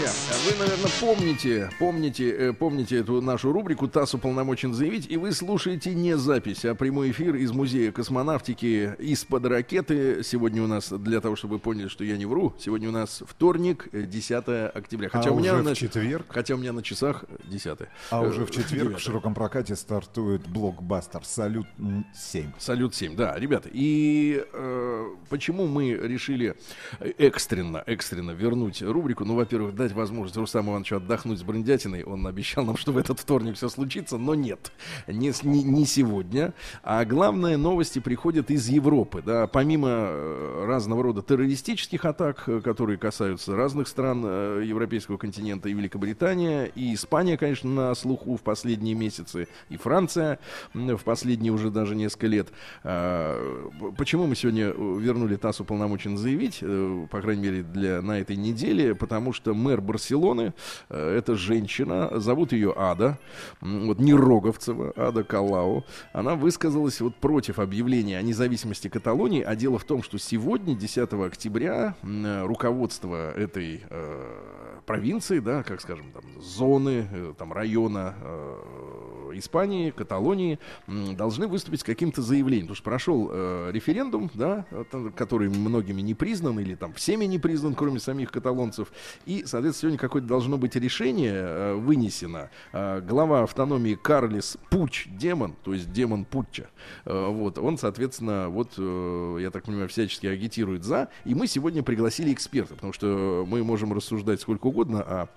Друзья, вы, наверное, помните, помните, э, помните эту нашу рубрику «ТАСС уполномочен заявить», и вы слушаете не запись, а прямой эфир из Музея космонавтики из-под ракеты. Сегодня у нас, для того, чтобы вы поняли, что я не вру, сегодня у нас вторник, э, 10 октября. Хотя а у меня уже на, в четверг, Хотя у меня на часах 10 а Э, уже в четверг 9. в широком прокате стартует блокбастер «Салют 7». Салют 7, да, ребята. И э, почему мы решили экстренно, экстренно вернуть рубрику? Ну, во-первых, дать возможность Рустаму Ивановичу отдохнуть с брендятиной. Он обещал нам, что в этот вторник все случится, но нет. Не, не, не сегодня. А главное, новости приходят из Европы. Да, помимо э, разного рода террористических атак, э, которые касаются разных стран э, европейского континента и Великобритания, и Испания, конечно, на слуху в последние месяцы, и Франция в последние уже даже несколько лет. А, Почему мы сегодня вернули ТАСС уполномочен заявить, по крайней мере, для, на этой неделе, потому что мэр Барселоны, э, это женщина, зовут ее Ада, вот не Роговцева, Ада Калау, она высказалась вот против объявления о независимости Каталонии, а дело в том, что сегодня, 10 октября, э, руководство этой э, провинции, да, как скажем, там, зоны, э, там, района Испании, Каталонии, должны выступить с каким-то заявлением. Потому что прошел э, референдум, да, который многими не признан, или там всеми не признан, кроме самих каталонцев. И, соответственно, сегодня какое-то должно быть решение э, вынесено. Э, глава автономии Карлис Пуч, демон, то есть демон Путча, э, вот, он, соответственно, вот, э, я так понимаю, всячески агитирует за. И мы сегодня пригласили эксперта, потому что мы можем рассуждать сколько угодно о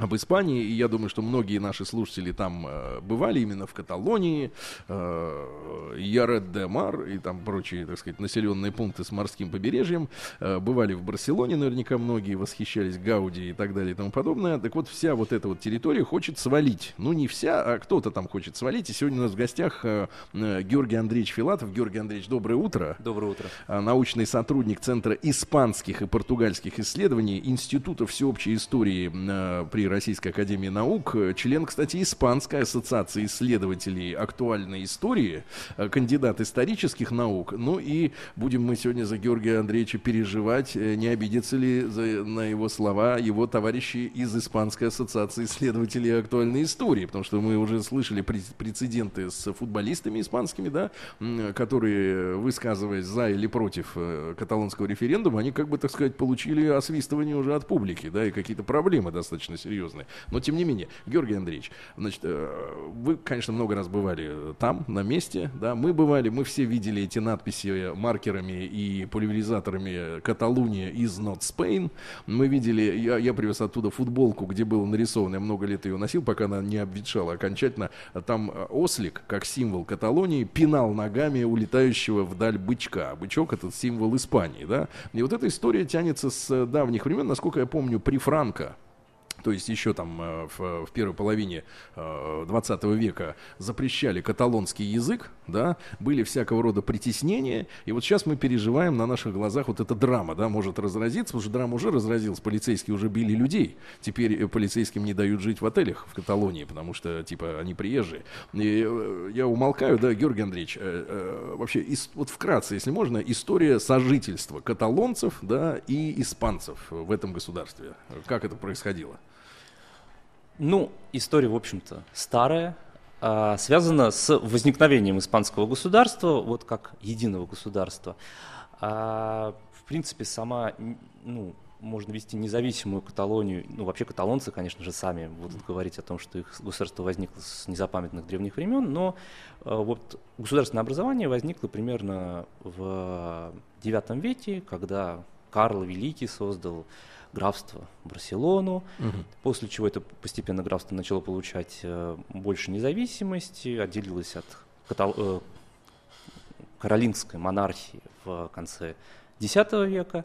об Испании, и я думаю, что многие наши слушатели там э, бывали именно в Каталонии, э, Яред де Мар и там прочие, так сказать, населенные пункты с морским побережьем, э, бывали в Барселоне, наверняка многие восхищались Гауди и так далее и тому подобное. Так вот, вся вот эта вот территория хочет свалить. Ну, не вся, а кто-то там хочет свалить. И сегодня у нас в гостях э, э, Георгий Андреевич Филатов. Георгий Андреевич, доброе утро. Доброе утро. А, научный сотрудник Центра испанских и португальских исследований Института всеобщей истории э, при Российской Академии Наук, э, член, кстати, Испанской ассоциации исследователей актуальной истории, э, кандидат исторических наук. Ну и будем мы сегодня за Георгия Андреевича переживать, э, не обидятся ли за- на его слова его товарищи из Испанской ассоциации исследователей актуальной истории, потому что мы уже слышали прец- прецеденты с футболистами испанскими, да, которые, высказываясь за или против каталонского референдума, они, как бы, так сказать, получили освистывание уже от публики, да, и какие-то проблемы достаточно серьезные. Но, тем не менее, Георгий Андреевич, значит, э, вы, конечно, много раз бывали там, на месте, да, мы бывали, мы все видели эти надписи маркерами и пульверизаторами Каталуния is not Spain. Мы видели, я, я привез оттуда футболку, где было нарисовано, я много лет ее носил, пока она не обветшала окончательно. Там э, ослик, как символ Каталонии, пинал ногами улетающего вдаль бычка. Бычок этот символ Испании, да. И вот эта история тянется с давних времен, насколько я помню, при Франко. То есть еще там э, в, в первой половине э, 20 века запрещали каталонский язык, да, были всякого рода притеснения, и вот сейчас мы переживаем на наших глазах вот эта драма, да, может разразиться, потому что драма уже разразилась, полицейские уже били людей, теперь э, полицейским не дают жить в отелях в Каталонии, потому что, типа, они приезжие. И э, я умолкаю, да, Георгий Андреевич, э, э, вообще, вот вкратце, если можно, история сожительства каталонцев, да, и испанцев в этом государстве. Как это происходило? Ну, история, в общем-то, старая, а, связана с возникновением испанского государства, вот как единого государства. А, в принципе, сама, ну, можно вести независимую Каталонию, ну, вообще каталонцы, конечно же, сами будут говорить о том, что их государство возникло с незапамятных древних времен, но э, вот государственное образование возникло примерно в IX веке, когда Карл Великий создал графство Барселону, после чего это постепенно графство начало получать э, больше независимости, отделилось от катал- э, каролингской монархии в конце X века,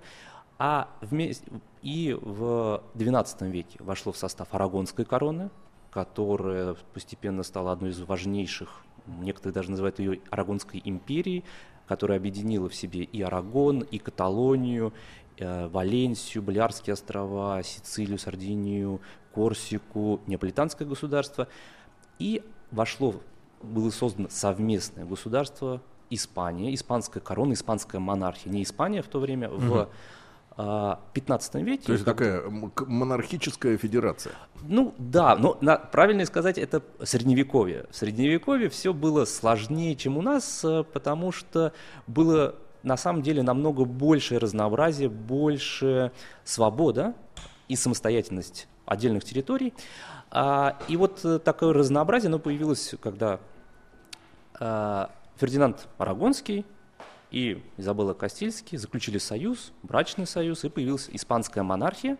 а вместе, и в XII веке вошло в состав арагонской короны, которая постепенно стала одной из важнейших, некоторые даже называют ее Арагонской империей, которая объединила в себе и Арагон, и Каталонию, Валенсию, Балиарские острова, Сицилию, Сардинию, Корсику, Неаполитанское государство. И вошло, было создано совместное государство Испания, испанская корона, испанская монархия. Не Испания в то время, в а, 15 веке. То есть такая монархическая федерация. ну да, но на- правильно сказать, это средневековье. В средневековье все было сложнее, чем у нас, э, потому что было на самом деле намного большее разнообразие, больше свобода и самостоятельность отдельных территорий. А, и вот э, такое разнообразие, оно появилось, когда а, Фердинанд Арагонский и Изабелла Кастильский заключили союз, брачный союз, и появилась испанская монархия.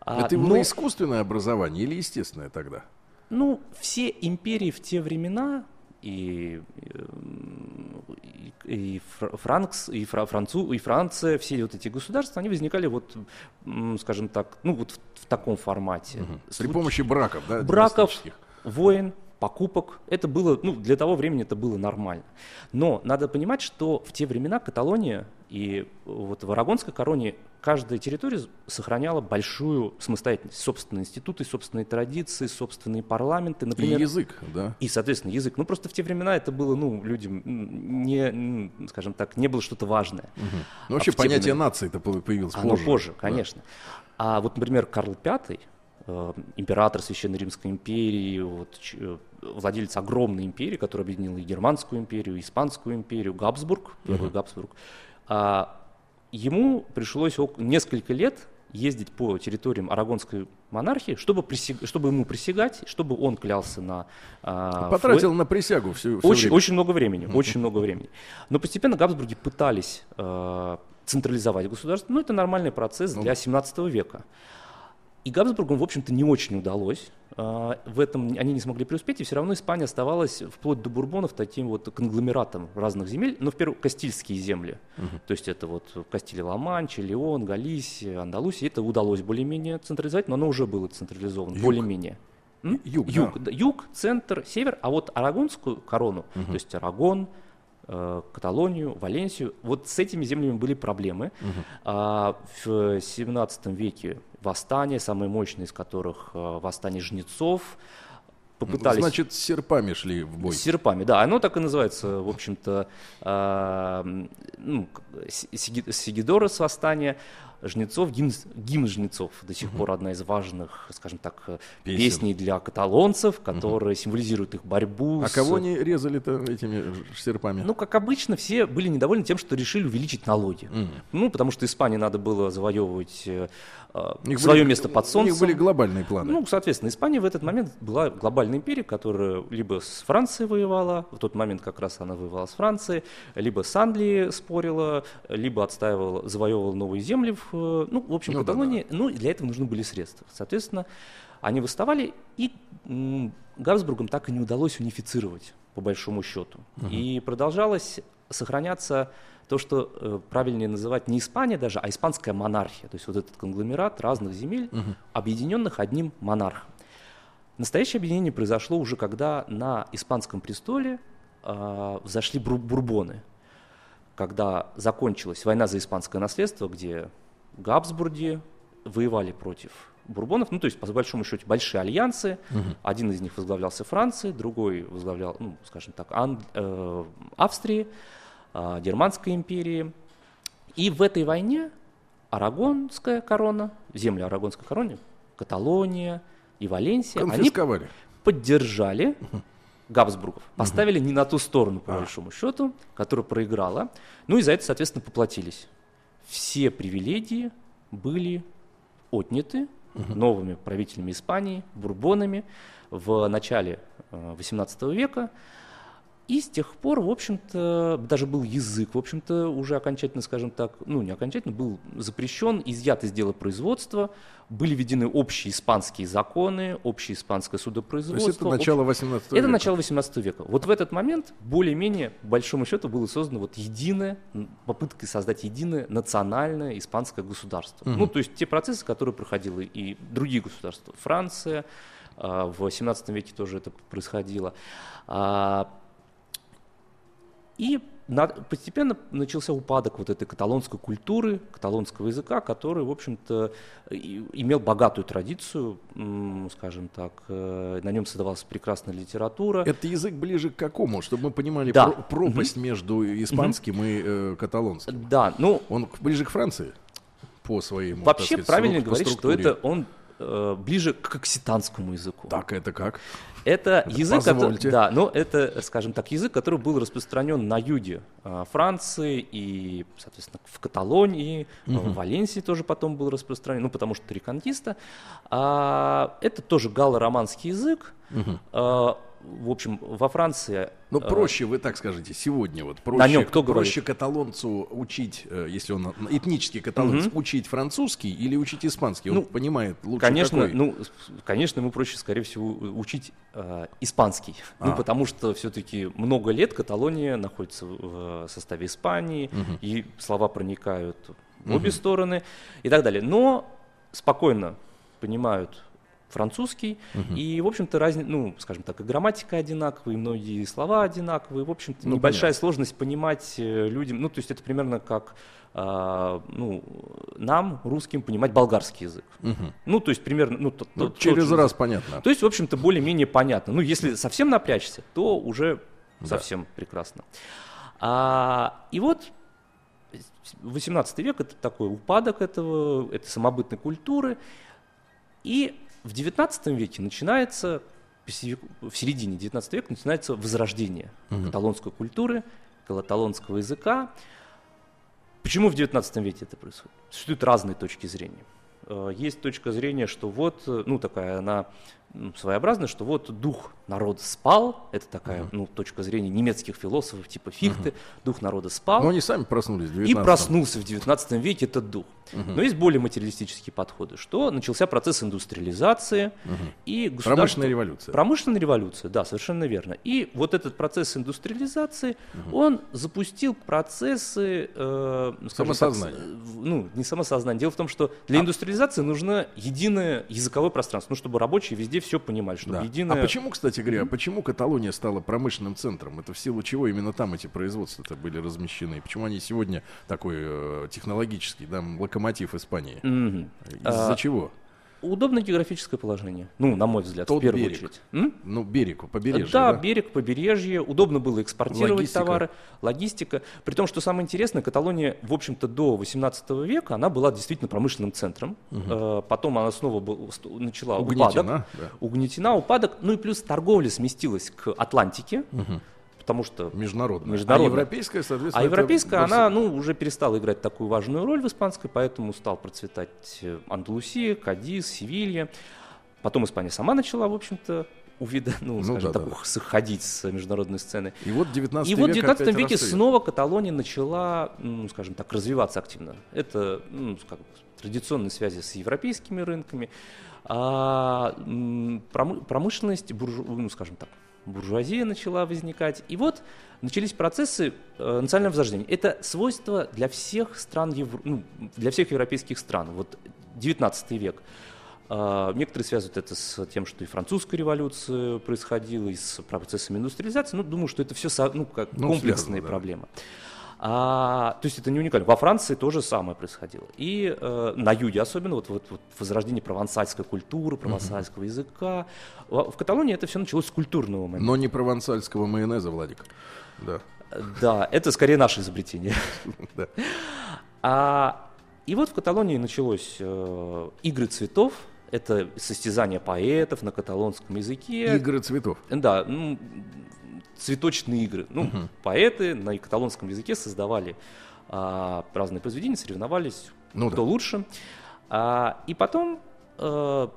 А, Это было но- искусственное образование или естественное тогда? ну, все империи в те времена, и, эм, и, и Фр- Франкс, и, Фра- Францу, и Франция, все вот эти государства, они возникали вот, скажем так, ну вот в, в таком формате. При Случ- помощи браков, да? браков, войн, покупок. Это было, ну, для того времени это было нормально. Но надо понимать, что в те времена Каталония и вот в Арагонской короне каждая территория сохраняла большую самостоятельность, собственные институты, собственные традиции, собственные парламенты, И например. язык, да? И, соответственно, язык. Ну, просто в те времена это было, ну, людям не, скажем так, не было что-то важное. Ну, вообще в те понятие времена- нации-то по- появилось Оно позже. позже, Да. конечно. А вот, например, Карл V, э, император Священной Римской империи, вот, э, владелец огромной империи, которая объединила и Германскую империю, и Испанскую империю, Габсбург, первый Габсбург, а, ему пришлось несколько лет ездить по территориям Арагонской монархии, чтобы, присяг- чтобы ему присягать, чтобы он клялся на... а, Потратил фло- на присягу всю, всё очень, время. очень много времени, очень много времени. Но постепенно Габсбурги пытались э, централизовать государство. Ну, это нормальный процесс для 17 века. И Габсбургам, в общем-то, не очень удалось. Э, В этом они не смогли преуспеть, и все равно Испания оставалась вплоть до Бурбонов таким вот конгломератом разных земель, но в первую Кастильские земли. То есть это вот Кастилия-Ла-Манча, Леон, Галисия, Андалусия. Это удалось более-менее централизовать, но оно уже было централизовано, Юг. более-менее. М? Юг, юг, да. да, юг, центр, север, а вот арагонскую корону, то есть Арагон, э, Каталонию, Валенсию, вот с этими землями были проблемы. А в 17 веке восстание, самое мощное из которых э, восстание жнецов, попытались... Значит, с серпами шли в бой. С серпами, да, оно так и называется, в общем-то, м, ну, Сигидорос восстание, Жнецов, гимн, гимн Жнецов до сих пор одна из важных, скажем так, э, Песен. песней для каталонцев, которая символизирует их борьбу. А с- кого они резали-то этими серпами? Ну, как обычно, все были недовольны тем, что решили увеличить налоги. Ну, потому что Испании надо было завоевывать э, э, них свое были- место под У солнцем. них были глобальные планы. Ну, соответственно, Испания в этот момент была глобальной империей, которая либо с Францией воевала, в тот момент как раз она воевала с Францией, либо с Англией спорила, либо отстаивала, завоевывала новые земли в, э, ну, в общем, Ну да, Каталонии. Ну, для этого нужны были средства. Соответственно, они выставали, и Габсбургам так и не удалось унифицировать, по большому счету. И продолжалось сохраняться то, что э, правильнее называть не Испания даже, а испанская монархия. То есть вот этот конгломерат разных земель, объединенных одним монархом. Настоящее объединение произошло уже, когда на испанском престоле а, взошли бру- бурбоны. Когда закончилась война за испанское наследство, где Габсбурги воевали против бурбонов, ну то есть по большому счету большие альянсы. Один из них возглавлялся Францией, другой возглавлял, ну, скажем так, Ан- э, Австрии, а, Германской империи. И в этой войне Арагонская корона, земли Арагонской короны, Каталония и Валенсия, они поддержали Габсбургов, поставили не на ту сторону, по большому счету, которая проиграла. Ну и за это, соответственно, поплатились. Все привилегии были отняты новыми правителями Испании, бурбонами в начале э, XVIII века. И с тех пор, в общем-то, даже был язык, в общем-то, уже окончательно, скажем так, ну не окончательно, был запрещен, изъят из дела производства, были введены общие испанские законы, общее испанское То судопроизводство. есть это начало 18 Это века. начало 18 века. Вот в этот момент, более-менее, большому счету, было создано вот единое, попытка создать единое национальное испанское государство. Ну, то есть те процессы, которые проходили и другие государства. Франция, а, в 17 веке тоже это происходило. И постепенно начался упадок вот этой каталонской культуры, каталонского языка, который, в общем-то, имел богатую традицию, скажем так, э, на нем создавалась прекрасная литература. Это язык ближе к какому, чтобы мы понимали Да. про- пропасть между испанским и э, каталонским. Да, ну, Он ближе к Франции по своему. вообще сказать, правильно говорить, что это он э, ближе к окситанскому языку. Так, это как? Это язык, который, да, но это, скажем так, язык, который был распространен на юге а, Франции и, соответственно, в Каталонии, а, в Валенсии тоже потом был распространен, ну, потому что реконкиста. А, это тоже галло-романский язык. А, в общем, во Франции... Ну, а, проще, вы так скажите, сегодня вот проще, нем кто проще говорит? каталонцу учить, э, если он этнический каталонец, учить французский или учить испанский? Он Ну, понимает лучше Конечно, какой? ну, конечно, ему проще, скорее всего, учить э, испанский. Ну, А. потому что все-таки много лет Каталония находится в составе Испании, и слова проникают в обе стороны и так далее. Но спокойно понимают французский, и, в общем-то, разни... ну, скажем так, и грамматика одинаковая, и многие слова одинаковые, в общем-то, Ну, небольшая сложность понимать э, людям, ну, то есть это примерно как, а, ну, нам, русским, понимать болгарский язык. Ну, то есть примерно, ну, тот- Ну, тот- через тот раз понятно. То есть, в общем-то, более-менее понятно. Ну, если совсем напрячься, то уже совсем прекрасно. А, и вот 18 век это такой упадок этого, этой самобытной культуры. И в 19 веке начинается, в середине 19 века начинается возрождение каталонской культуры, каталонского языка. Почему в 19 веке это происходит? Существуют разные точки зрения. Э, Есть точка зрения, что вот, э, ну такая она м, своеобразная, что вот дух народа спал, это такая, ну, точка зрения немецких философов типа Фихте, дух народа спал. Но они сами проснулись в И 19 проснулся в 19 веке этот дух. Но есть более материалистические подходы, что начался процесс индустриализации и государство- Промышленная революция. Промышленная революция, да, совершенно верно. И вот этот процесс индустриализации, он запустил процессы, э, скажем так, Самосознания. с- в- ну, не самосознание. Дело в том, что для индустриализации нужно единое языковое пространство, ну, чтобы рабочие везде все понимали, чтобы Да. единое... А почему, кстати говоря, почему Каталония стала промышленным центром? Это в силу чего именно там эти производства-то были размещены? Почему они сегодня такой э, технологический, да, локомотив Испании? Мгм. Из-за А, чего? Удобное географическое положение. Ну, на мой взгляд, Тот в первую берег. очередь. М? Ну, берег, побережье, да, да? берег, побережье, удобно было экспортировать Логистика. товары, логистика. При том, что самое интересное, Каталония, в общем-то, до 18 века, она была действительно промышленным центром. Э, Потом она снова был- начала Угнетена, упадок. да. Угнетена, упадок. Ну и плюс торговля сместилась к Атлантике, потому что Международная. Международная. А европейская, соответственно, а европейская, она ну, уже перестала играть такую важную роль в испанской, поэтому стал процветать э, Андалусия, Кадис, Севилья. Потом Испания сама начала, в общем-то, увида, ну, Ну скажем да, так, да, сходить с международной сцены. И вот 19 И вот в век 19 опять веке расцвет. снова Каталония начала, ну, скажем так, развиваться активно. Это ну, как традиционные связи с европейскими рынками, а, промышленность, буржу- ну, скажем так, буржуазия начала возникать. И вот начались процессы э, национального возрождения. Это свойство для всех стран, Евро- ну, для всех европейских стран. Вот 19 век. А, Некоторые связывают это с тем, что и французская революция происходила, и с процессами индустриализации. Ну, думаю, что это все ну, как Ну, комплексные связано, да. проблемы. А, то есть это не уникально. Во Франции то же самое происходило. И э, на юге особенно, вот, вот, вот возрождение провансальской культуры, провансальского языка. В, в Каталонии это все началось с культурного момента. Но не провансальского майонеза, Владик. Да. Да, это скорее наше изобретение. А, и вот в Каталонии началось э, игры цветов. Это состязание поэтов на каталонском языке. Игры цветов. Да, ну, цветочные игры. Ну, поэты на каталонском языке создавали а, разные произведения, соревновались, Ну кто да. лучше. А, и потом э,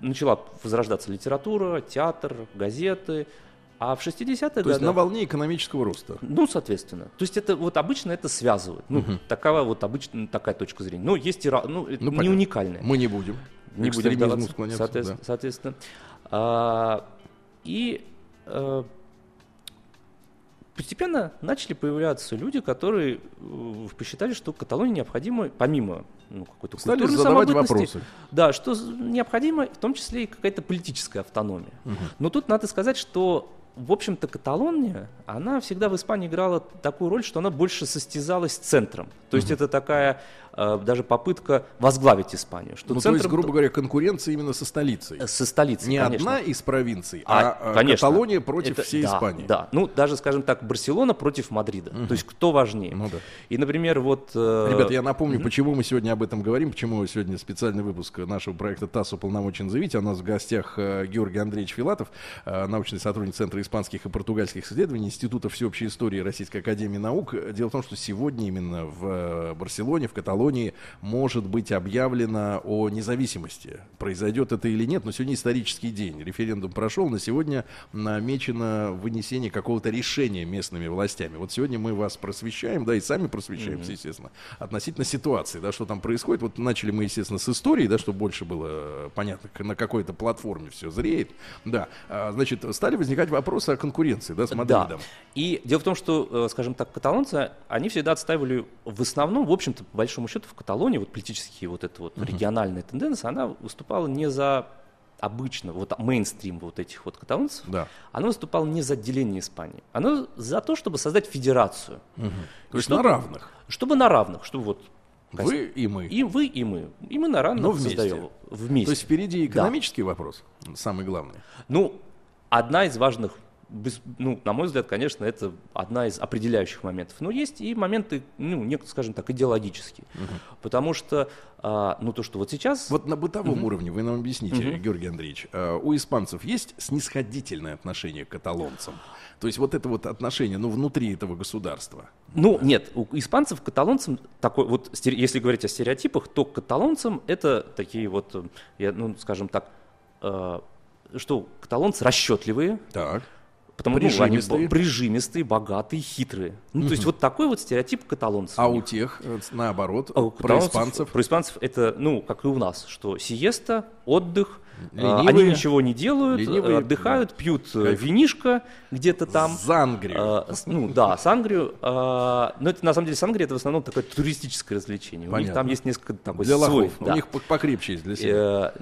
начала возрождаться литература, театр, газеты. А в 60-е То есть годы... на волне экономического роста. Ну, соответственно. То есть это вот обычно это связывают. Ну, такая вот обычно такая точка зрения. Но есть и ну, Ну, не понятно. уникальная. Мы не будем. Не будем склоняться. соответственно. да. соответственно. А, и э, постепенно начали появляться люди, которые э, посчитали, что Каталонии необходимо, помимо ну, какой-то Стали культурной задавать вопросы. да, что необходимо в том числе и какая-то политическая автономия. Но тут надо сказать, что в общем-то, Каталония, она всегда в Испании играла такую роль, что она больше состязалась с центром. То есть это такая даже попытка возглавить Испанию. Что Ну, то есть, грубо говоря, конкуренция именно со столицей. со столицей, Не конечно. одна из провинций, А, а, э, конечно. Каталония против Это- всей да, Испании. Да, ну даже, скажем так, Барселона против Мадрида. То есть кто важнее? Ну да. И, например, вот... э, Ребята, я напомню, почему мы сегодня об этом говорим, почему сегодня специальный выпуск нашего проекта ТАСС уполномочен заявить. А У нас в гостях э, Георгий Андреевич Филатов, э, научный сотрудник Центра испанских и португальских исследований Института всеобщей истории Российской Академии Наук. Дело в том, что сегодня именно в э, Барселоне, в Каталонии может быть объявлено о независимости. Произойдет это или нет, но сегодня исторический день. Референдум прошел, на сегодня намечено вынесение какого-то решения местными властями. Вот сегодня мы вас просвещаем, да, и сами просвещаемся, естественно, относительно ситуации, да, что там происходит. Вот начали мы, естественно, с истории, да, чтобы больше было э, понятно, на какой-то платформе все зреет. Да, А, значит, стали возникать вопросы о конкуренции, да, с Да. Мадридом. И дело в том, что, э, скажем так, каталонцы, они всегда отстаивали в основном, в общем-то, по большому счету, в Каталонии, вот политические вот эта вот региональная тенденция, она выступала не за обычно, вот мейнстрим вот этих вот каталонцев, Да. она выступала не за отделение Испании, она за то, чтобы создать федерацию. То есть Чтобы- на равных. Чтобы на равных, чтобы вот Вы и мы. и вы, и мы. И мы на равных Но вместе. создаем. Вместе. То есть впереди экономический вопрос, самый главный. Ну, одна из важных, без- ну, на мой взгляд, конечно, это одна из определяющих моментов. Но есть и моменты, ну, нек- скажем так, идеологические. Потому что, а, ну, то, что вот сейчас... Вот на бытовом уровне вы нам объясните, Георгий Андреевич, э, у испанцев есть снисходительное отношение к каталонцам? То есть вот это вот отношение, ну, внутри этого государства. Ну, нет, у испанцев к каталонцам такой, вот, если говорить о стереотипах, то к каталонцам это такие вот, э, я, ну, скажем так, э, что каталонцы расчетливые, Так. Потому что ну, они Прижимистые. бо- прижимистые, богатые, хитрые. Ну, то есть вот такой вот стереотип каталонцев. А у тех, э, наоборот, А про испанцев. Про испанцев это, ну, как и у нас, что сиеста, отдых, а, Ленивые. они ничего не делают, Ленивые, отдыхают, пьют э, Кайф. винишко где-то там. Зангрию. А, ну да, сангрию. а, но это на самом деле сангрия это в основном такое туристическое развлечение. У них Понятно. там есть несколько такой для свой. лохов. да. У них по- покрепче есть для себя.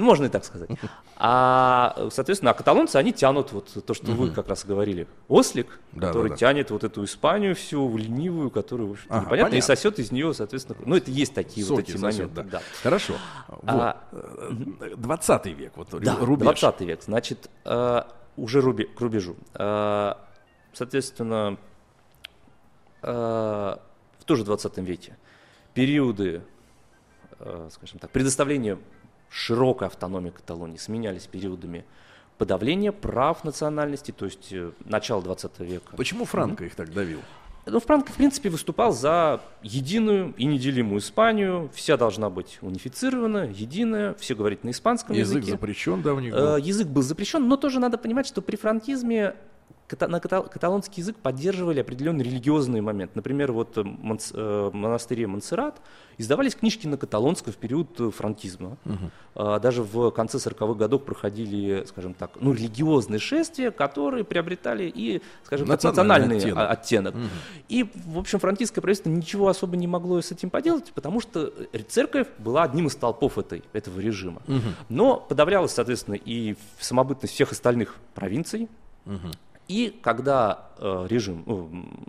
Э, ну, можно и так сказать. А, соответственно, а каталонцы, они тянут вот то, что вы как раз говорили. Ослик, Да, который да, да. тянет вот эту Испанию всю, ленивую, которую, в общем-то, Ага, непонятно, и сосет из нее, соответственно, ну, это есть такие вот эти сосет, моменты. да. да. Хорошо. А, Вот. 20 век, вот Да, рубеж. 20 век. Значит, э, уже к рубежу. Э, соответственно, э, в тоже 20 веке периоды, э, скажем так, предоставления широкой автономии Каталонии сменялись периодами подавления прав национальности, то есть э, начало 20 века. Почему Франко их так давил? Ну, Франко, в принципе, выступал за единую и неделимую Испанию. Вся должна быть унифицирована, единая, все говорить на испанском Язык языке. запрещен, да, у них Э, был? Язык был запрещен, но тоже надо понимать, что при франкизме на ката- каталонский язык поддерживали определенный религиозный момент. Например, вот э, Монс- э, монастыре Монсеррат издавались книжки на каталонском в период э, франкизма. Э, Даже в конце 40-х годов проходили, скажем так, ну, религиозные шествия, которые приобретали и, скажем так, Национальный оттенок. оттенок. И, в общем, франкистское правительство ничего особо не могло с этим поделать, потому что церковь была одним из столпов этой, этого режима. Но подавлялась, соответственно, и самобытность всех остальных провинций. И когда э, режим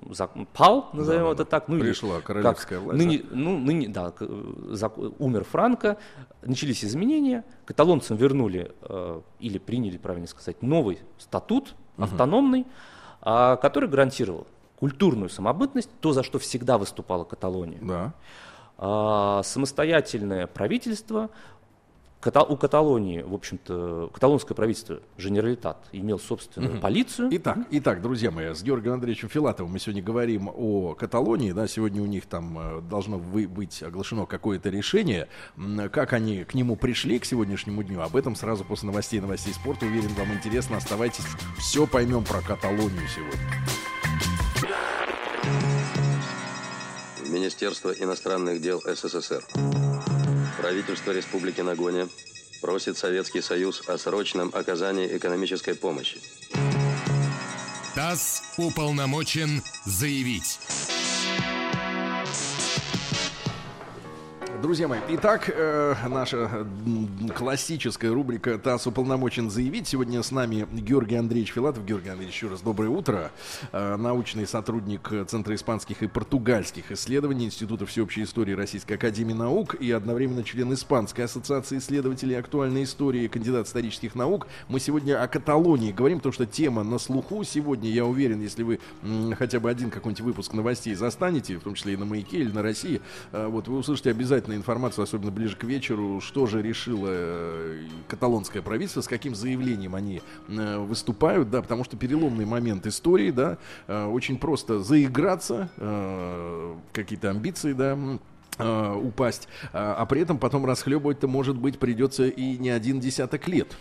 э, пал, назовем Да-да-да. это так, ну или Пришла как королевская власть, ныне, ну, ныне, да, к- э, зак- умер Франко, начались изменения, каталонцам вернули, э, или приняли, правильно сказать, новый статут, автономный, а, который гарантировал культурную самобытность, то, за что всегда выступала Каталония. Да. А, самостоятельное правительство. Ката- у Каталонии, в общем-то, каталонское правительство, Женералитат, имел собственную полицию. Итак, итак, друзья мои, с Георгием Андреевичем Филатовым мы сегодня говорим о Каталонии, да, сегодня у них там э, должно вы- быть оглашено какое-то решение, как они к нему пришли к сегодняшнему дню, об этом сразу после новостей, новостей спорта, уверен, вам интересно, оставайтесь, все поймем про Каталонию сегодня. Министерство иностранных дел СССР. Правительство Республики Нагоня просит Советский Союз о срочном оказании экономической помощи. ТАСС уполномочен заявить. Друзья мои, итак, э, наша классическая рубрика «ТАСС уполномочен заявить». Сегодня с нами Георгий Андреевич Филатов. Георгий Андреевич, еще раз доброе утро. Э, научный сотрудник Центра испанских и португальских исследований Института всеобщей истории Российской Академии Наук и одновременно член Испанской ассоциации исследователей актуальной истории, кандидат исторических наук. Мы сегодня о Каталонии говорим, потому что тема на слуху сегодня, я уверен, если вы м, хотя бы один какой-нибудь выпуск новостей застанете, в том числе и на «Маяке» или на «России», э, вот вы услышите обязательно информацию, особенно ближе к вечеру, что же решило э, каталонское правительство, с каким заявлением они э, выступают, да, потому что переломный момент истории, да, э, очень просто заиграться, какие-то амбиции, да, упасть, а, а при этом потом расхлебывать-то, может быть, придется и не один десяток лет.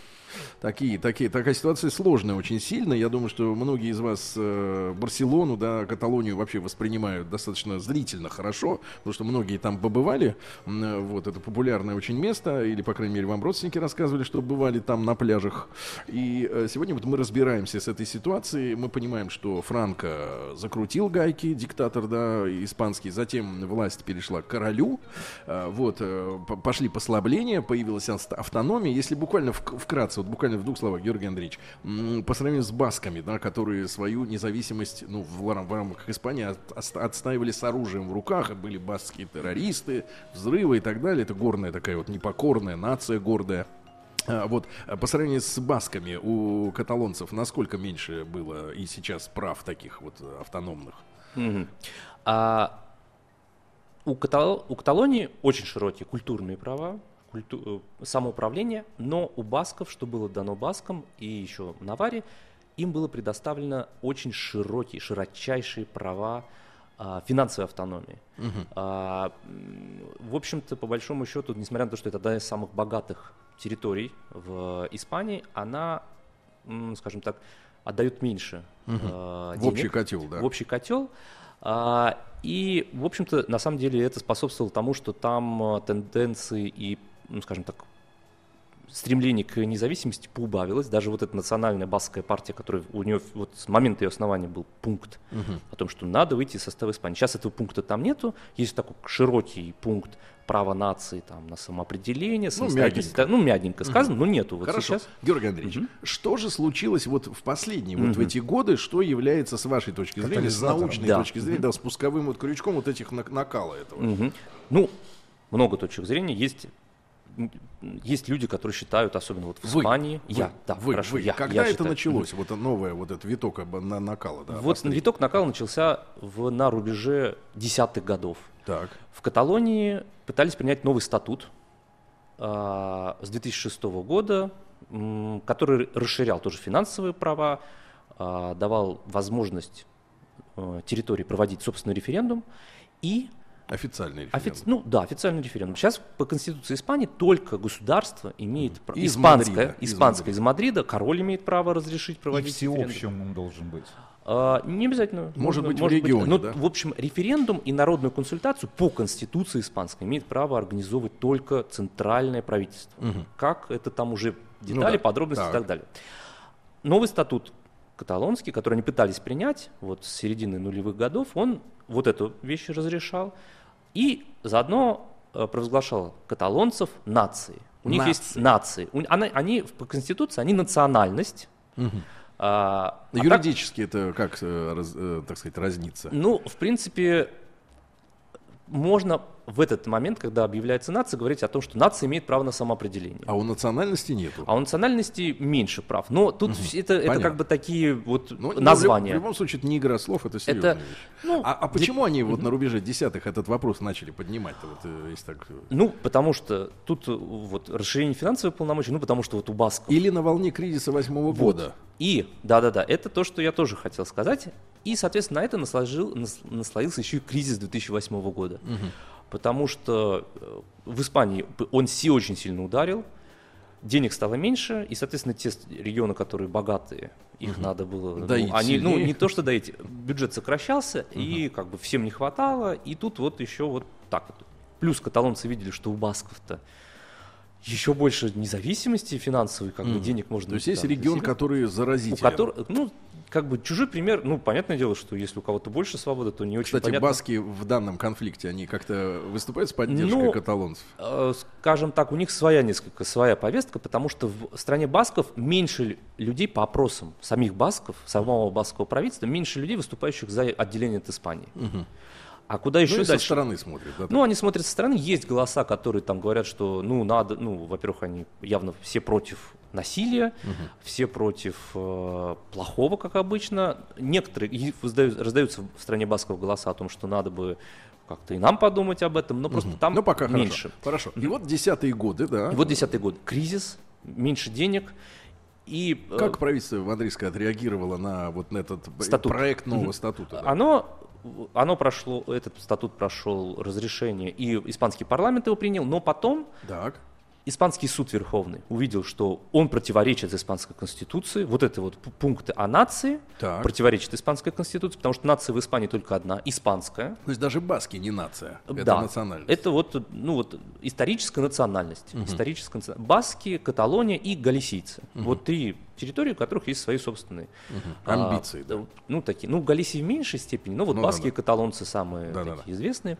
Такие, такие, такая ситуация сложная очень сильно. Я думаю, что многие из вас э, Барселону, да, Каталонию вообще воспринимают достаточно зрительно хорошо, потому что многие там побывали. Вот, это популярное очень место, или, по крайней мере, вам родственники рассказывали, что бывали там на пляжах. И э, сегодня вот мы разбираемся с этой ситуацией. Мы понимаем, что Франко закрутил гайки, диктатор, да, испанский. Затем власть перешла к королю. Э, Вот, э, пошли послабления, появилась автономия. Если буквально вк- вкратце, вот буквально в двух словах, Георгий Андреевич, по сравнению с басками, да, которые свою независимость, ну, в, в рамках Испании от- отстаивали с оружием в руках, были баскские террористы, взрывы и так далее. Это горная такая вот непокорная нация гордая. А, Вот, а по сравнению с басками у каталонцев насколько меньше было и сейчас прав таких вот автономных? Мгм. А у, Катал- у Каталонии очень широкие культурные права, культу- э, самоуправление, но у басков, что было дано баскам и еще Наваре, им было предоставлено очень широкие, широчайшие права а, финансовой автономии. А, м, в общем-то, по большому счету, несмотря на то, что это одна из самых богатых территорий в Испании, она, скажем так, отдает меньше э, В денег общий котел, да. в общий котел. А, и, в общем-то, на самом деле это способствовало тому, что там а, тенденции и, ну, скажем так, стремление к независимости поубавилось. Даже вот эта национальная баскская партия, которая у нее вот с момента ее основания был пункт о том, что надо выйти из состава Испании. Сейчас этого пункта там нету. Есть такой широкий пункт права нации там, на самоопределение, самостоятельность. мягенько. Ну, мягенько сказано, но нету. Вот Хорошо. сейчас. Георгий Андреевич, что же случилось вот в последние, вот в эти годы, что является с вашей точки зрения, с научной Да. точки зрения, да, спусковым вот крючком вот этих нак- накала этого? Мгм. Ну, много точек зрения. Есть, есть люди, которые считают, особенно вот в Вы, Испании. вы, я, да, вы, хорошо, вы. я. Когда я это считаю. началось, вот новое вот этот виток на накала? Да, Вот обострение? виток накала начался в, на рубеже десятых годов. Так. В Каталонии пытались принять новый статут а, с 2006 года, м, который расширял тоже финансовые права, а, давал возможность э, территории проводить собственный референдум и Официальный Офи- референдум. Ну да, официальный референдум. Сейчас по Конституции Испании только государство имеет право. Из Испанское, Мадрида, из испанское из Мадрида, король имеет право разрешить И проводить референдум. всеобщим он должен быть. А, не обязательно. Может Можно- быть, в регионе, но, да? В общем, референдум и народную консультацию по Конституции испанской имеет право организовывать только центральное правительство. Как это там уже детали, Ну да. подробности Так. и так далее. Новый статут каталонский, который они пытались принять вот с середины нулевых годов, он вот эту вещь разрешал и заодно э, провозглашал каталонцев нацией. У них есть нации. Она- они по конституции они национальность. А, а так- Юридически это как, э, раз- э, так сказать, разнится? ну, в принципе, можно в этот момент, когда объявляется нация, говорить о том, что нация имеет право на самоопределение. А у национальности нету. А у национальности меньше прав. Но тут вс- это, это как бы такие вот Ну, ну, в названия. В любом случае, это не игра слов, это серьезная Это, вещь. ну, а, а почему они вот на рубеже десятых этот вопрос начали поднимать-то? Вот, э, если так... э, Ну, потому что тут э, вот расширение финансовых полномочий, ну, потому что вот у Басков Или на волне кризиса восьмого года? И, да-да-да, это то, что я тоже хотел сказать. И, соответственно, на это насложил, нас- наслоился еще и кризис 2008 года. Потому что э, в Испании он си очень сильно ударил, денег стало меньше, и, соответственно, те регионы, которые богатые, их надо было... ну, они, ну, не то, что доить, бюджет сокращался, и как бы всем не хватало, и тут вот еще вот так вот. Плюс каталонцы видели, что у басков-то еще больше независимости финансовой, как бы денег можно... То есть есть регион, который у которых, ну, как бы чужой пример, ну, понятное дело, что если у кого-то больше свободы, то не очень Кстати, понятно. баски в данном конфликте, они как-то выступают с поддержкой Ну, каталонцев? Э, скажем так, у них своя несколько своя повестка, потому что в стране басков меньше людей по опросам самих басков, самого баскского правительства, меньше людей, выступающих за отделение от Испании. А куда еще Ну и со дальше? стороны смотрят. да, Ну, они смотрят со стороны, есть голоса, которые там говорят, что, ну, надо, ну, во-первых, они явно все против насилия, все против э, плохого, как обычно. Некоторые раздают- раздаются в стране басков голоса о том, что надо бы как-то и нам подумать об этом, но просто там ну, пока меньше. хорошо. Хорошо. И вот десятые годы, да. И вот десятый год, кризис, меньше денег, и э, Как правительство Андрейское отреагировало на вот на этот Статут. проект нового статута? да? Оно, оно прошло, этот статут прошел разрешение, и испанский парламент его принял, но потом Так. Испанский суд Верховный увидел, что он противоречит испанской конституции. Вот это вот пункты о нации Так. противоречит испанской конституции, потому что нация в Испании только одна, испанская. То есть даже баски не нация, это да, национальность. Это вот, ну вот историческая национальность. Историческая наци- Баски, Каталония и галисийцы. Вот три территории, у которых есть свои собственные а, Амбиции, да. Ну, такие. Ну, Галисии в меньшей степени, но вот Ну, баски да-да. и каталонцы самые Да-да-да. такие известные.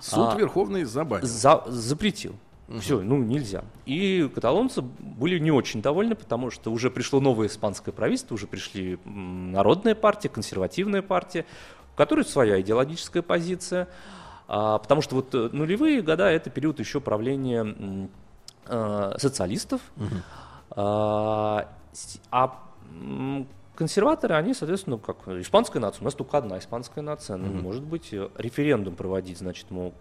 Суд а, Верховный забанил. за- запретил. Все, ну нельзя. И каталонцы были не очень довольны, потому что уже пришло новое испанское правительство, уже пришли народная партия, консервативная партия, у которой своя идеологическая позиция. А, потому что вот э, нулевые года это период еще правления э, социалистов. А, с- а м, консерваторы, они, соответственно, как испанская нация, у нас только одна испанская нация, не может быть, э, референдум проводить, значит, могут.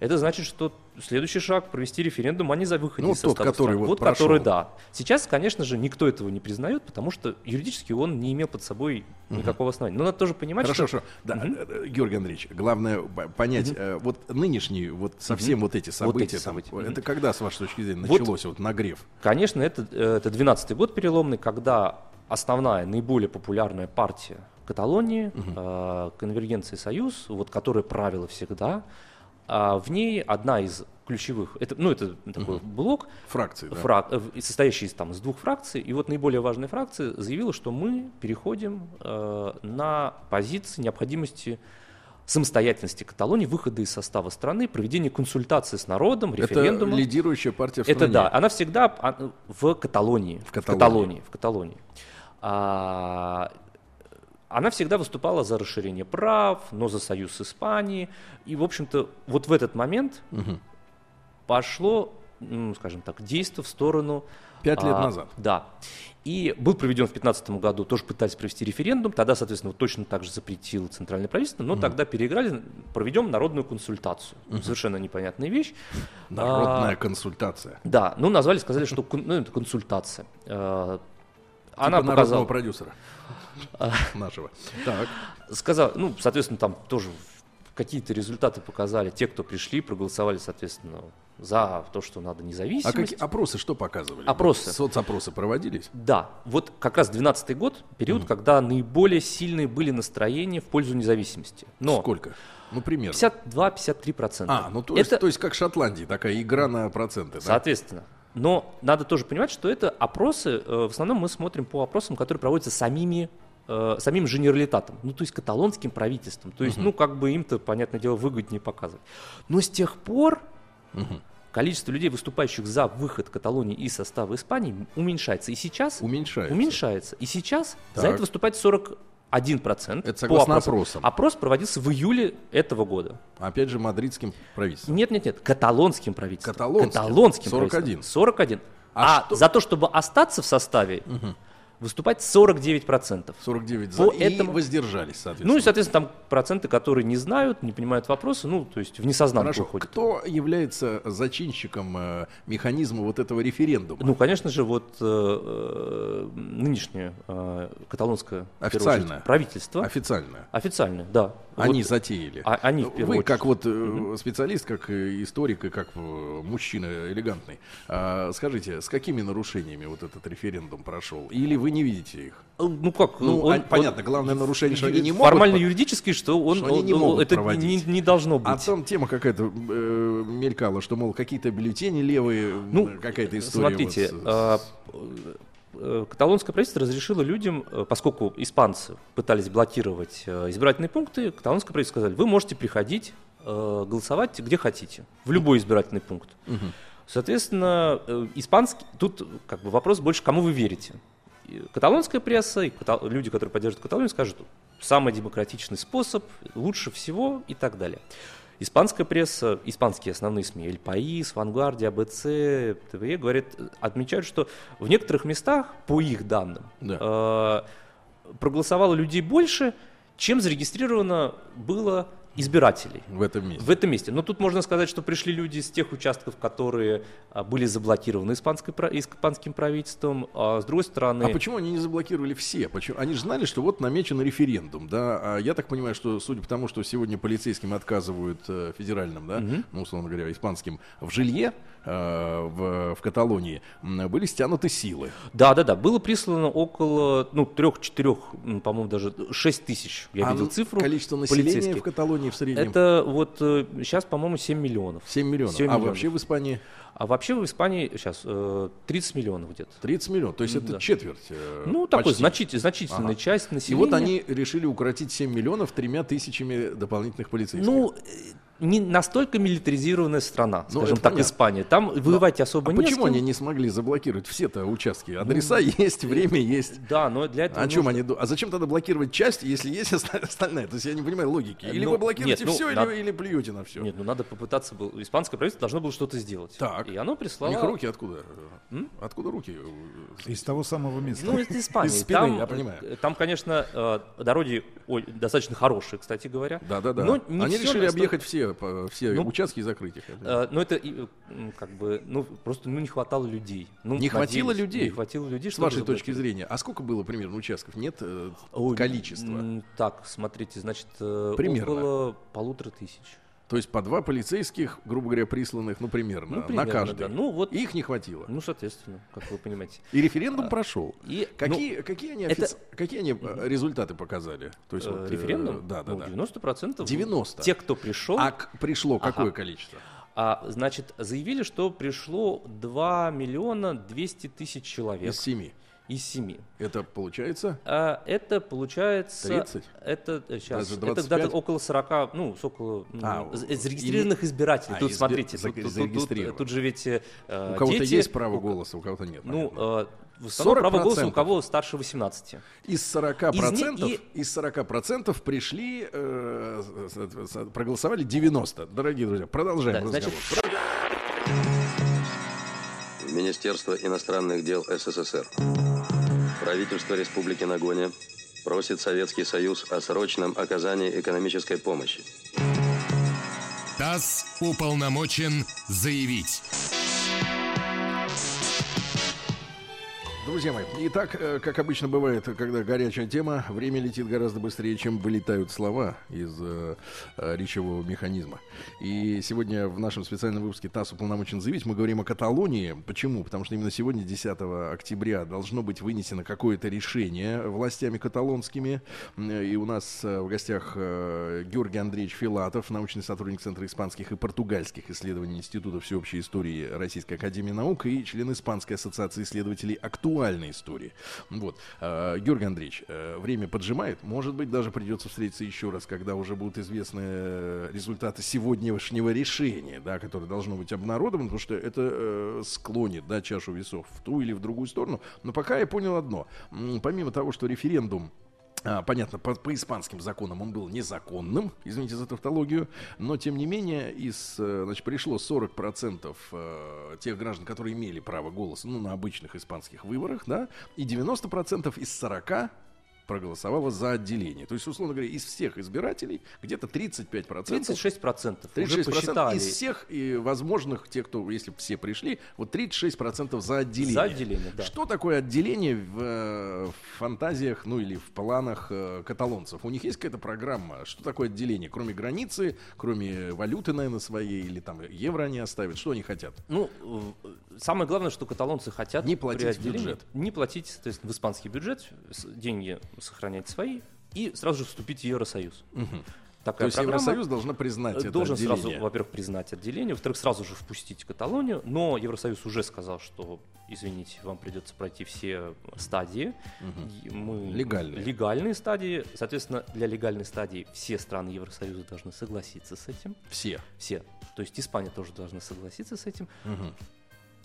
Это значит, что следующий шаг провести референдум, а не за выход Ну, из тот, состава который страны. вот вот прошел. который, да. Сейчас, конечно же, никто этого не признает, потому что юридически он не имел под собой никакого основания. Но надо тоже понимать, Хорошо, что... хорошо. Да, э, Георгий Андреевич, главное понять, э, вот нынешние, вот совсем вот эти события, эти там, события. это когда, с вашей точки зрения, Вот- началось вот нагрев? Конечно, это, это 12-й год переломный, когда основная, наиболее популярная партия Каталонии, э, Конвергенция Союз, вот, которая правила всегда, а в ней одна из ключевых, это, ну, это такой блок, Фракции, да? фрак- э, в- состоящий из, там, из двух фракций, и вот наиболее важная фракция заявила, что мы переходим э, на позиции необходимости самостоятельности Каталонии, выхода из состава страны, проведения консультации с народом, Это референдума. лидирующая партия в Это стране. да, она всегда а, в Каталонии. В В Каталонии. Каталонии. В Каталонии. А, она всегда выступала за расширение прав, но за союз с Испанией. И, в общем-то, вот в этот момент пошло, ну, скажем так, действие в сторону... Пять лет а, назад. Да. И был проведен в 2015 году, тоже пытались провести референдум, тогда, соответственно, вот точно так же запретил центральное правительство, но тогда переиграли, проведем народную консультацию. Совершенно непонятная вещь. Народная А, консультация. да, ну назвали, сказали, что кон- ну, это консультация. Она типа народного показала, продюсера нашего. Так. сказала, ну, соответственно, там тоже какие-то результаты показали. Те, кто пришли, проголосовали, соответственно, за то, что надо А независимость. какие опросы что показывали? Опросы. Соцопросы проводились? Да, вот как раз 12 год, период, когда наиболее сильные были настроения в пользу независимости. Но Сколько? Ну, примерно. 52-53%. А, ну то есть, Это- то есть как Шотландии, такая игра на проценты, да? Соответственно. Но надо тоже понимать, что это опросы, э, в основном мы смотрим по опросам, которые проводятся самими э, самим женералитатом, ну то есть каталонским правительством. То есть, ну как бы им-то, понятное дело, выгоднее показывать. Но с тех пор количество людей, выступающих за выход Каталонии из состава Испании, уменьшается. И сейчас Уменьшается. уменьшается. И сейчас за Так. это выступает 41%. Это по согласно опросам. опросам. Опрос проводился в июле этого года. Опять же, мадридским правительством. Нет, нет, нет, каталонским правительством. Каталонским. Каталонским 41. правительством. 41. А А, что- за то, чтобы остаться в составе, выступать 49%. 49 за. По и этому- воздержались, соответственно. Ну и, соответственно, там проценты, которые не знают, не понимают вопросы, ну, то есть в несознанку Хорошо. уходят. Кто является зачинщиком э, механизма вот этого референдума? Ну, конечно же, вот э, э, нынешнее э, каталонское первую очередь, Официальное. правительство. Официальное. Официальное, да. Они Вот, затеяли. а- они в первую Вы, очередь. как вот э, специалист, как э, историк и как э, мужчина элегантный, а, скажите, с какими нарушениями вот этот референдум прошел? Или вы не видите их? э, Ну как, Ну, он- а, понятно, главное нарушение, что они не могут Формально юридически, что он, что они он- не он- могут это не, проводить. не должно быть. А там тема какая-то э, мелькала, что, мол, какие-то бюллетени левые, Ну, какая-то история. Смотрите, вот с- а, э, каталонское правительство разрешило людям, э, поскольку испанцы пытались блокировать э, избирательные пункты, каталонское правительство сказали, вы можете приходить э, голосовать где хотите, в любой избирательный пункт. Соответственно, э, испанский, тут как бы вопрос больше, кому вы верите. И Каталонская пресса и ката- люди, которые поддерживают Каталонию, скажут, самый демократичный способ, лучше всего и так далее. Испанская пресса, испанские основные СМИ, Эль Паис, Вангардия, АБЦ, ТВЕ, говорят, отмечают, что в некоторых местах, по их данным, э, проголосовало людей больше, чем зарегистрировано было избирателей. В этом месте. В этом месте. Но тут можно сказать, что пришли люди с тех участков, которые а, были заблокированы испанской, испанским правительством, а с другой стороны... А почему они не заблокировали все? Почему? Они же знали, что вот намечен референдум, да? А я так понимаю, что судя по тому, что сегодня полицейским отказывают э, федеральным, да, ну, условно говоря, испанским, в жилье в, в Каталонии, были стянуты силы. Да, да, да. Было прислано около, ну, трех-четырех, по-моему, даже шесть тысяч. Я А видел цифру. Количество населения в Каталонии в среднем Это вот сейчас, по-моему, 7 миллионов. 7 миллионов. 7 а миллионов. вообще в Испании А вообще в Испании сейчас 30 миллионов где-то. 30 миллионов. То есть это Да. четверть. э, Ну, такой почти. значитель- значительная Ага. часть И населения. вот они решили укоротить 7 миллионов тремя тысячами дополнительных полицейских. Ну, э, не настолько милитаризированная страна, Ну, скажем так, понятно. Испания. Там воевать особо а не почему они не смогли заблокировать все-то участки? Адреса есть, время есть. Да, но для этого О чем нужно- они ду- А зачем тогда блокировать часть, если есть оста- остальная? То есть я не понимаю логики. Или Ну, вы блокируете нет, ну, все, надо- или, или плюете на все. Нет, ну надо попытаться было. Испанское правительство должно было что-то сделать. Так. И оно У прислало. них руки откуда? Откуда руки? Из того самого места. Ну, это Испания. Из спины, там, я понимаю. э, Там, конечно, э, дороги ой, достаточно хорошие, кстати говоря. Да-да-да. Но не Они решили настолько- объехать все, все Ну, участки закрыть их. Э, Но это э, как бы, ну, просто ну, не хватало людей. Ну, Не хватило людей? Не хватило людей, С вашей точки зрения, а сколько было примерно участков? Нет э, Ой, количества. Так, смотрите, значит, э, Примерно. около полутора тысяч. То есть по два полицейских, грубо говоря, присланных, ну, примерно, Ну, на примерно, каждый. да. Ну, вот- Их не хватило. Ну, соответственно, как вы понимаете. И референдум прошел. и, какие, какие они, это- офици- какие они э, результаты показали? То есть, Э, вот, э, Референдум? Да, да, Ну, да. 90%. 90. Те, кто пришел, А пришло какое Ага. количество? а, значит, заявили, что пришло 2 миллиона 200 тысяч человек Из семи. Из 7. Это получается? А, это получается... 30? Это э, сейчас. Даже Это 25? где-то около 40, ну, с около А, зарегистрированных избирателей. А, тут избир- смотрите, за- тут, тут- тут- же ведь э, У кого-то дети- есть право голоса, у кого-то нет. Ну, э, в основном право голоса 40%. у кого старше 18. из 40%, из не- из 40% пришли, э, проголосовали 90. Дорогие друзья, продолжаем Да, разговор. значит, Министерство иностранных дел СССР. Правительство Республики Нагоня просит Советский Союз о срочном оказании экономической помощи. ТАСС уполномочен заявить. Друзья мои, итак, э, как обычно бывает, когда горячая тема, время летит гораздо быстрее, чем вылетают слова из э, э, речевого механизма. И сегодня в нашем специальном выпуске ТАСС уполномочен заявить, мы говорим о Каталонии. Почему? Потому что именно сегодня, 10 октября, должно быть вынесено какое-то решение властями каталонскими. М, И у нас э, в гостях э, Георгий Андреевич Филатов, научный сотрудник Центра испанских и португальских исследований Института всеобщей истории Российской Академии Наук и член Испанской ассоциации исследователей актуальной истории. Вот. Э, Георгий Андреевич, э, время поджимает. Может быть, даже придется встретиться еще раз, когда уже будут известны э, результаты сегодняшнего решения, да, которое должно быть обнародовано, потому что это склонит да, чашу весов в ту или в другую сторону. Но пока я понял одно. Помимо того, что референдум понятно, по, по испанским законам он был незаконным, извините за тавтологию, но тем не менее из, э, значит, пришло 40% э, тех граждан, которые имели право голоса, ну, на обычных испанских выборах, да, и 90% из 40 проголосовало за отделение. То есть, условно говоря, из всех избирателей где-то 35%. 36%. Уже 36% посчитали. из всех и возможных, тех, кто, если все пришли, вот 36% за отделение. За отделение, да. Что такое отделение в, э, в фантазиях, ну или в планах э, каталонцев? У них есть какая-то программа? Что такое отделение? Кроме границы, кроме валюты, наверное, своей, или там евро они оставят? Что они хотят? Ну, самое главное, что каталонцы хотят Не платить в бюджет. Не платить, соответственно, в испанский бюджет, деньги сохранять свои и сразу же вступить в Евросоюз. такая То есть. Евросоюз должна признать это должен отделение. сразу, во-первых, признать отделение, во-вторых, сразу же впустить Каталонию, но Евросоюз уже сказал, что, извините, вам придется пройти все стадии. И Мы Легальные. Легальные стадии. Соответственно, для легальной стадии все страны Евросоюза должны согласиться с этим. Все. Все. То есть Испания тоже должна согласиться с этим. Мгм.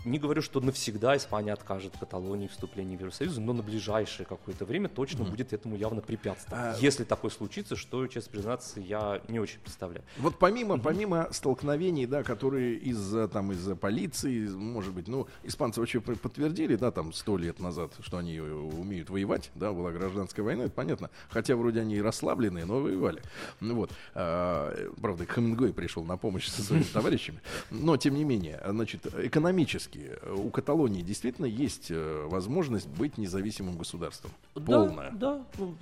Не говорю, что навсегда Испания откажет Каталонии вступлении в Евросоюз, но на ближайшее какое-то время точно будет этому явно препятствовать. А- Если такое случится, что, честно признаться, я не очень представляю. Вот помимо, помимо столкновений, да, которые из-за там из-за полиции, может быть, ну, испанцы вообще подтвердили, да, там сто лет назад, что они э, умеют воевать, да, была гражданская война, это понятно. Хотя вроде они и расслабленные, но воевали. Ну вот, А, правда, Хемингуэй пришел на помощь со своими товарищами, но тем не менее, значит, экономически э, у Каталонии действительно есть э, возможность быть независимым государством, полная. Да, да. Ну,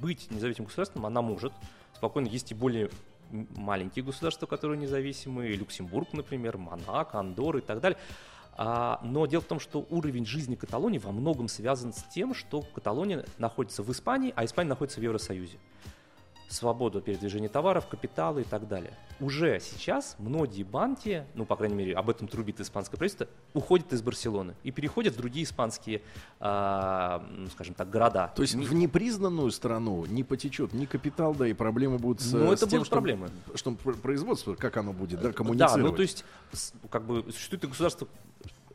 быть независимым государством она может. Спокойно есть и более маленькие государства, которые независимые. Люксембург, например, Монако, Андорра и так далее. А, но дело в том, что уровень жизни Каталонии во многом связан с тем, что Каталония находится в Испании, а Испания находится в Евросоюзе. Свобода передвижения товаров, капитала и так далее. Уже сейчас многие банки, ну, по крайней мере, об этом трубит испанское правительство, уходят из Барселоны и переходят в другие испанские, а, ну, скажем так, города. То есть Не- в непризнанную страну не потечет ни капитал, да и проблемы будут с, Ну, с это тем, будут что, проблемы. что пр- производство, как оно будет, да, Да, коммуницировать. ну то есть с- как бы существуют и государства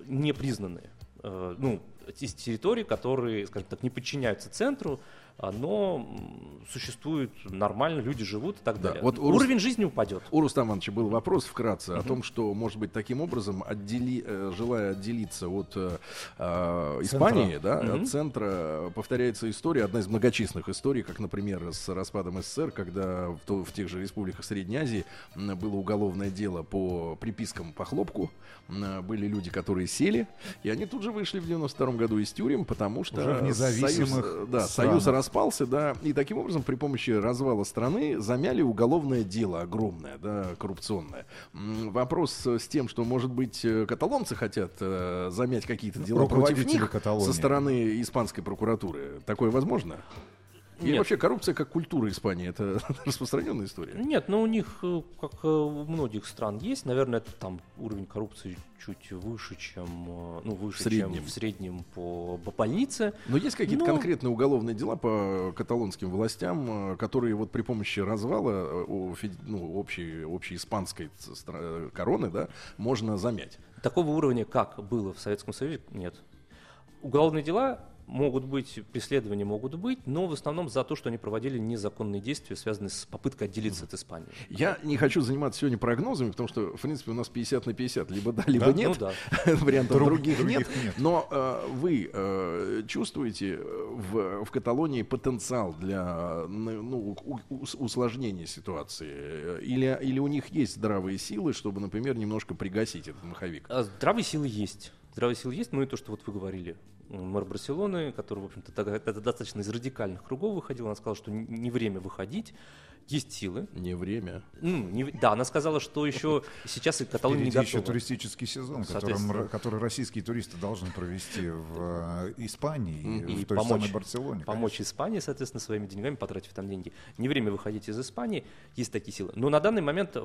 непризнанные. Э, ну, из территорий, которые, скажем так, не подчиняются центру, а, но м, существуют нормально, люди живут и так Да, далее. вот у Рус- Уровень жизни упадет. У Рустама Ивановича был вопрос вкратце о том, что, может быть, таким образом, отдели, э, желая отделиться от э, э, Испании, да, Мгм. от центра, повторяется история, одна из многочисленных историй, как, например, с распадом СССР, когда в, то- в тех же республиках Средней Азии было уголовное дело по припискам по хлопку. Были люди, которые сели, и они тут же вышли в 92 году из тюрем, потому что Уже в независимых союз, э, да, странах. союз распался, да, и таким образом при помощи развала страны замяли уголовное дело огромное, да, коррупционное. Вопрос с тем, что, может быть, э, каталонцы хотят э, замять какие-то дела против них со стороны испанской прокуратуры. Такое возможно? Или Нет. вообще коррупция как культура Испании это распространенная история? Нет, но у них, э, как э, у многих стран, есть, наверное, это там уровень коррупции чуть выше, чем, э, ну, выше, В среднем. чем в среднем по, по больнице. Но есть какие-то Ну- конкретные уголовные дела по каталонским властям, которые вот при помощи развала ну, общей, общей испанской короны, да, можно замять. Такого уровня, как было в Советском Союзе, нет. Уголовные дела могут быть, преследования могут быть, но в основном за то, что они проводили незаконные действия, связанные с попыткой отделиться от Испании. Я не хочу заниматься сегодня прогнозами, потому что, в принципе, у нас 50 на 50. Либо да, либо Да? нет. Ну да. Вариантов Друг- других, других нет. нет. Но э, вы э, чувствуете э, в, в Каталонии потенциал для ну, у- у- усложнения ситуации? Э, Или, или у них есть здравые силы, чтобы, например, немножко пригасить этот маховик? А Здравые силы есть. Здравые силы есть, ну и то, что вот вы говорили. Мэр Барселоны, который, в общем-то, это достаточно из радикальных кругов выходил, она сказала, что не время выходить, есть силы. Не время. Ну, не- да, она сказала, что еще сейчас и Каталония не Впереди еще готова. туристический сезон, которым, который российские туристы должны провести в э, Испании и в той помочь- самой Барселоне. помочь Испании, соответственно, своими деньгами, потратив там деньги. Не время выходить из Испании, есть такие силы. Но на данный момент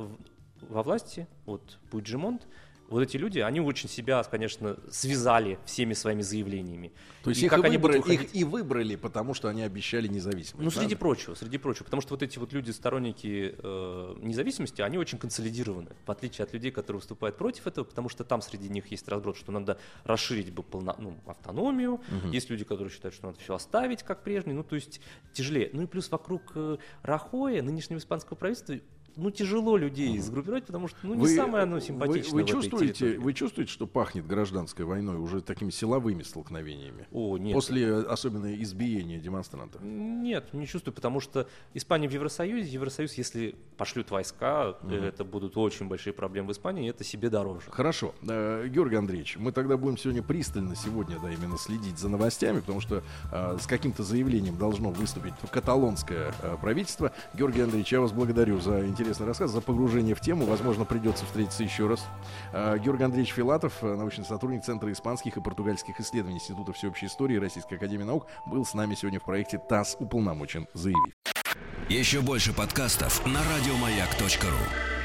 во власти, вот Пуйджимонт, вот эти люди, они очень себя, конечно, связали всеми своими заявлениями. То есть И их, как и они выбрали, их выходить? и выбрали, потому что они обещали независимость. Ну, среди правда? прочего, среди прочего. Потому что вот эти вот люди, сторонники э, независимости, они очень консолидированы, в отличие от людей, которые выступают против этого, потому что там среди них есть разброд, что надо расширить бы полно, ну, автономию. Есть люди, которые считают, что надо все оставить как прежний. Ну, то есть тяжелее. Ну и плюс вокруг э, Рахоя, нынешнего испанского правительства, ну, тяжело людей сгруппировать, потому что ну, не самое оно симпатичное Вы, вы чувствуете, территории. вы чувствуете, что пахнет гражданской войной уже такими силовыми столкновениями? О, нет. После особенно избиения демонстрантов. Нет, не чувствую, потому что Испания в Евросоюзе, Евросоюз, если пошлют войска, э, это будут очень большие проблемы в Испании, и это себе дороже. Хорошо. Э, Георгий Андреевич, мы тогда будем сегодня пристально сегодня, да, именно следить за новостями, потому что э, с каким-то заявлением должно выступить каталонское э, правительство. Георгий Андреевич, я вас благодарю за интересный рассказ, за погружение в тему. Возможно, придется встретиться еще раз. Э, Георгий Андреевич Филатов, э, научный сотрудник Центра испанских и португальских исследований Института всеобщей истории Российской Академии Наук, был с нами сегодня в проекте ТАСС уполномочен заявить. Еще больше подкастов на радиомаяк.ру.